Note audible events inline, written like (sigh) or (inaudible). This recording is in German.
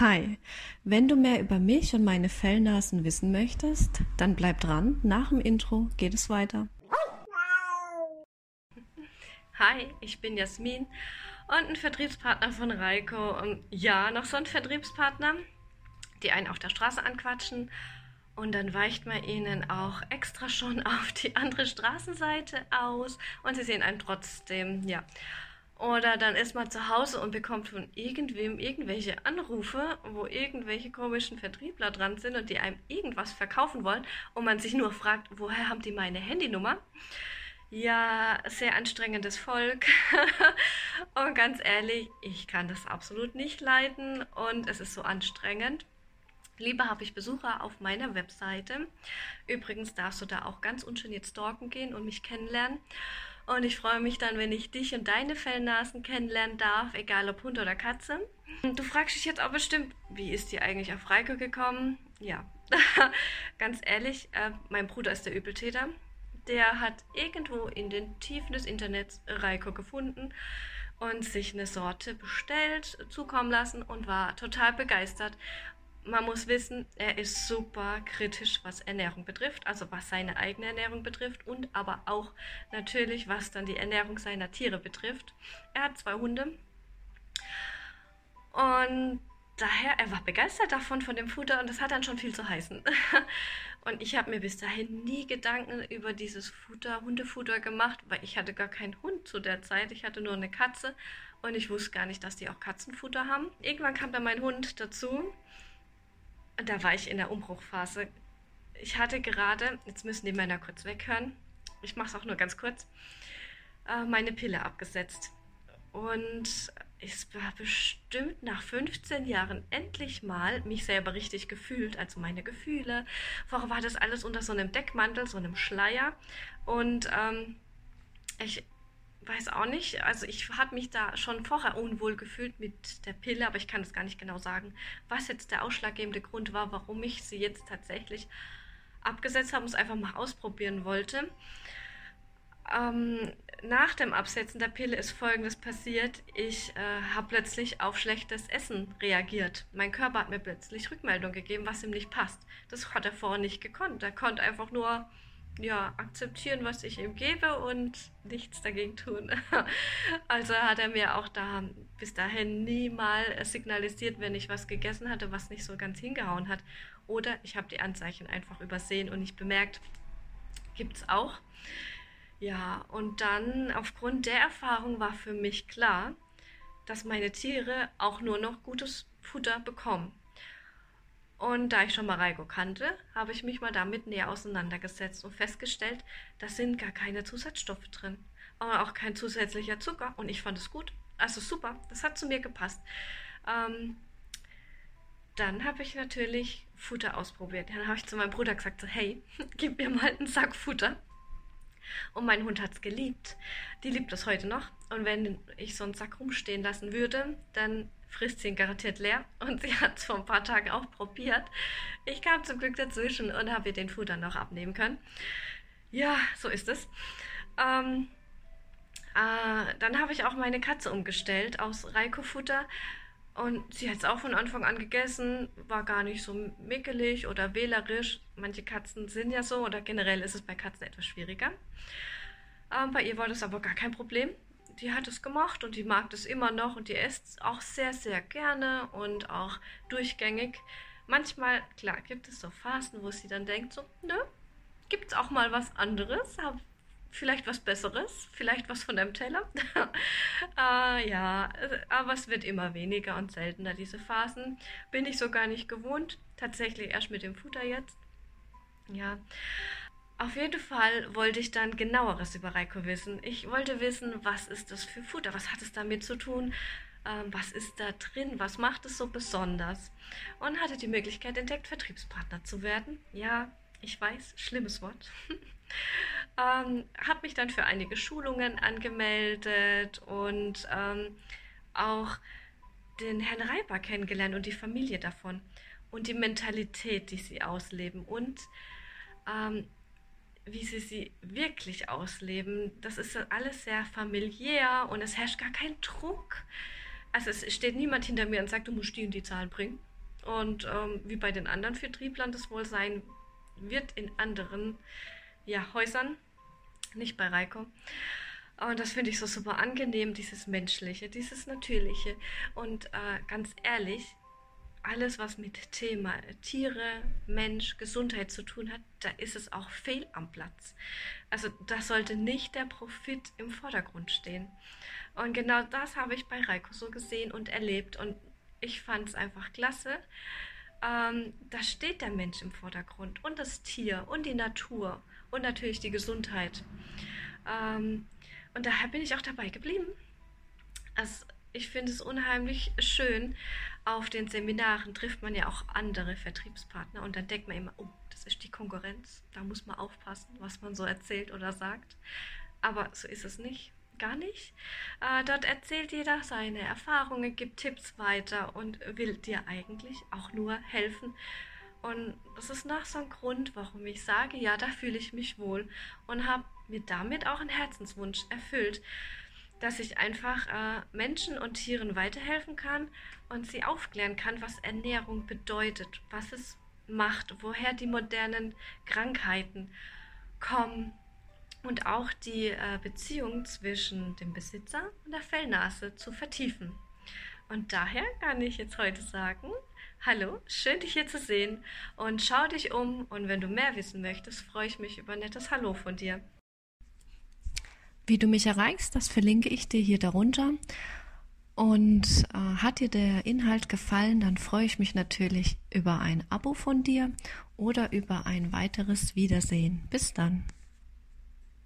Hi, wenn du mehr über mich und meine Fellnasen wissen möchtest, dann bleib dran. Nach dem Intro geht es weiter. Hi, ich bin Jasmin und ein Vertriebspartner von Reiko. Und ja, noch so ein Vertriebspartner, die einen auf der Straße anquatschen und dann weicht man ihnen auch extra schon (laughs) auf die andere Straßenseite aus und sie sehen einen trotzdem, ja. Oder dann ist man zu Hause und bekommt von irgendwem irgendwelche Anrufe, wo irgendwelche komischen Vertriebler dran sind und die einem irgendwas verkaufen wollen und man sich nur fragt, woher haben die meine Handynummer? Ja, sehr anstrengendes Volk. (laughs) und ganz ehrlich, ich kann das absolut nicht leiden und es ist so anstrengend. Lieber habe ich Besucher auf meiner Webseite. Übrigens darfst du da auch ganz ungeniert stalken gehen und mich kennenlernen. Und ich freue mich dann, wenn ich dich und deine Fellnasen kennenlernen darf, egal ob Hund oder Katze. Du fragst dich jetzt auch bestimmt, wie ist die eigentlich auf Reiko gekommen? Ja, (laughs) ganz ehrlich, äh, mein Bruder ist der Übeltäter. Der hat irgendwo in den Tiefen des Internets Reiko gefunden und sich eine Sorte bestellt, zukommen lassen und war total begeistert man muss wissen, er ist super kritisch, was Ernährung betrifft, also was seine eigene Ernährung betrifft und aber auch natürlich, was dann die Ernährung seiner Tiere betrifft. Er hat zwei Hunde und daher, er war begeistert davon, von dem Futter und das hat dann schon viel zu heißen. (laughs) und ich habe mir bis dahin nie Gedanken über dieses Futter, Hundefutter gemacht, weil ich hatte gar keinen Hund zu der Zeit. Ich hatte nur eine Katze und ich wusste gar nicht, dass die auch Katzenfutter haben. Irgendwann kam dann mein Hund dazu da war ich in der Umbruchphase. Ich hatte gerade, jetzt müssen die Männer kurz weghören, ich mache es auch nur ganz kurz, äh, meine Pille abgesetzt. Und es war bestimmt nach 15 Jahren endlich mal mich selber richtig gefühlt, also meine Gefühle. Vorher war das alles unter so einem Deckmantel, so einem Schleier. Und ähm, ich weiß auch nicht. Also ich habe mich da schon vorher unwohl gefühlt mit der Pille, aber ich kann es gar nicht genau sagen, was jetzt der ausschlaggebende Grund war, warum ich sie jetzt tatsächlich abgesetzt habe und es einfach mal ausprobieren wollte. Ähm, nach dem Absetzen der Pille ist Folgendes passiert. Ich äh, habe plötzlich auf schlechtes Essen reagiert. Mein Körper hat mir plötzlich Rückmeldung gegeben, was ihm nicht passt. Das hat er vorher nicht gekonnt. Er konnte einfach nur ja, akzeptieren, was ich ihm gebe und nichts dagegen tun. (laughs) also hat er mir auch da bis dahin nie mal signalisiert, wenn ich was gegessen hatte, was nicht so ganz hingehauen hat. Oder ich habe die Anzeichen einfach übersehen und nicht bemerkt. Gibt es auch. Ja, und dann aufgrund der Erfahrung war für mich klar, dass meine Tiere auch nur noch gutes Futter bekommen. Und da ich schon Mareiko kannte, habe ich mich mal damit näher auseinandergesetzt und festgestellt, da sind gar keine Zusatzstoffe drin. Aber auch kein zusätzlicher Zucker. Und ich fand es gut. Also super, das hat zu mir gepasst. Ähm, dann habe ich natürlich Futter ausprobiert. Dann habe ich zu meinem Bruder gesagt, so, hey, (laughs) gib mir mal einen Sack Futter. Und mein Hund hat es geliebt. Die liebt das heute noch. Und wenn ich so einen Sack rumstehen lassen würde, dann frisst sie ihn garantiert leer. Und sie hat es vor ein paar Tagen auch probiert. Ich kam zum Glück dazwischen und habe ihr den Futter noch abnehmen können. Ja, so ist es. Ähm, äh, dann habe ich auch meine Katze umgestellt aus Reiko-Futter. Und sie hat es auch von Anfang an gegessen, war gar nicht so mickelig oder wählerisch. Manche Katzen sind ja so oder generell ist es bei Katzen etwas schwieriger. Ähm, bei ihr war das aber gar kein Problem die hat es gemacht und die mag das immer noch und die isst auch sehr, sehr gerne und auch durchgängig. Manchmal, klar, gibt es so Phasen, wo sie dann denkt, so, ne, es auch mal was anderes, vielleicht was Besseres, vielleicht was von dem Teller. äh, ja, aber es wird immer weniger und seltener, diese Phasen. Bin ich so gar nicht gewohnt, tatsächlich erst mit dem Futter jetzt. Ja, auf jeden Fall wollte ich dann genaueres über Reiko wissen. Ich wollte wissen, was ist das für Futter, was hat es damit zu tun, ähm, was ist da drin, was macht es so besonders. Und hatte die Möglichkeit entdeckt, Vertriebspartner zu werden. Ja, ich weiß, schlimmes Wort. (laughs) ähm, habe mich dann für einige Schulungen angemeldet und ähm, auch den Herrn Reiber kennengelernt und die Familie davon und die Mentalität, die sie ausleben und ähm, wie sie sie wirklich ausleben. Das ist alles sehr familiär und es herrscht gar kein Druck. Also es steht niemand hinter mir und sagt, du musst die und die Zahlen bringen. Und ähm, wie bei den anderen Vertrieblern das wohl sein wird in anderen ja, Häusern, nicht bei Reiko. Und das finde ich so super angenehm, dieses Menschliche, dieses Natürliche. Und äh, ganz ehrlich, alles, was mit Thema Tiere, Mensch, Gesundheit zu tun hat, da ist es auch fehl am Platz. Also da sollte nicht der Profit im Vordergrund stehen. Und genau das habe ich bei Reiko so gesehen und erlebt. Und ich fand es einfach klasse. Ähm, da steht der Mensch im Vordergrund und das Tier und die Natur und natürlich die Gesundheit. Ähm, und daher bin ich auch dabei geblieben. Also ich finde es unheimlich schön. Auf den Seminaren trifft man ja auch andere Vertriebspartner und dann denkt man immer, oh, das ist die Konkurrenz. Da muss man aufpassen, was man so erzählt oder sagt. Aber so ist es nicht. Gar nicht. Äh, dort erzählt jeder seine Erfahrungen, gibt Tipps weiter und will dir eigentlich auch nur helfen. Und das ist nach so ein Grund, warum ich sage, ja, da fühle ich mich wohl und habe mir damit auch einen Herzenswunsch erfüllt, dass ich einfach äh, Menschen und Tieren weiterhelfen kann und sie aufklären kann, was Ernährung bedeutet, was es macht, woher die modernen Krankheiten kommen und auch die äh, Beziehung zwischen dem Besitzer und der Fellnase zu vertiefen. Und daher kann ich jetzt heute sagen, hallo, schön dich hier zu sehen und schau dich um und wenn du mehr wissen möchtest, freue ich mich über ein nettes Hallo von dir. Wie du mich erreichst, das verlinke ich dir hier darunter. Und äh, hat dir der Inhalt gefallen, dann freue ich mich natürlich über ein Abo von dir oder über ein weiteres Wiedersehen. Bis dann.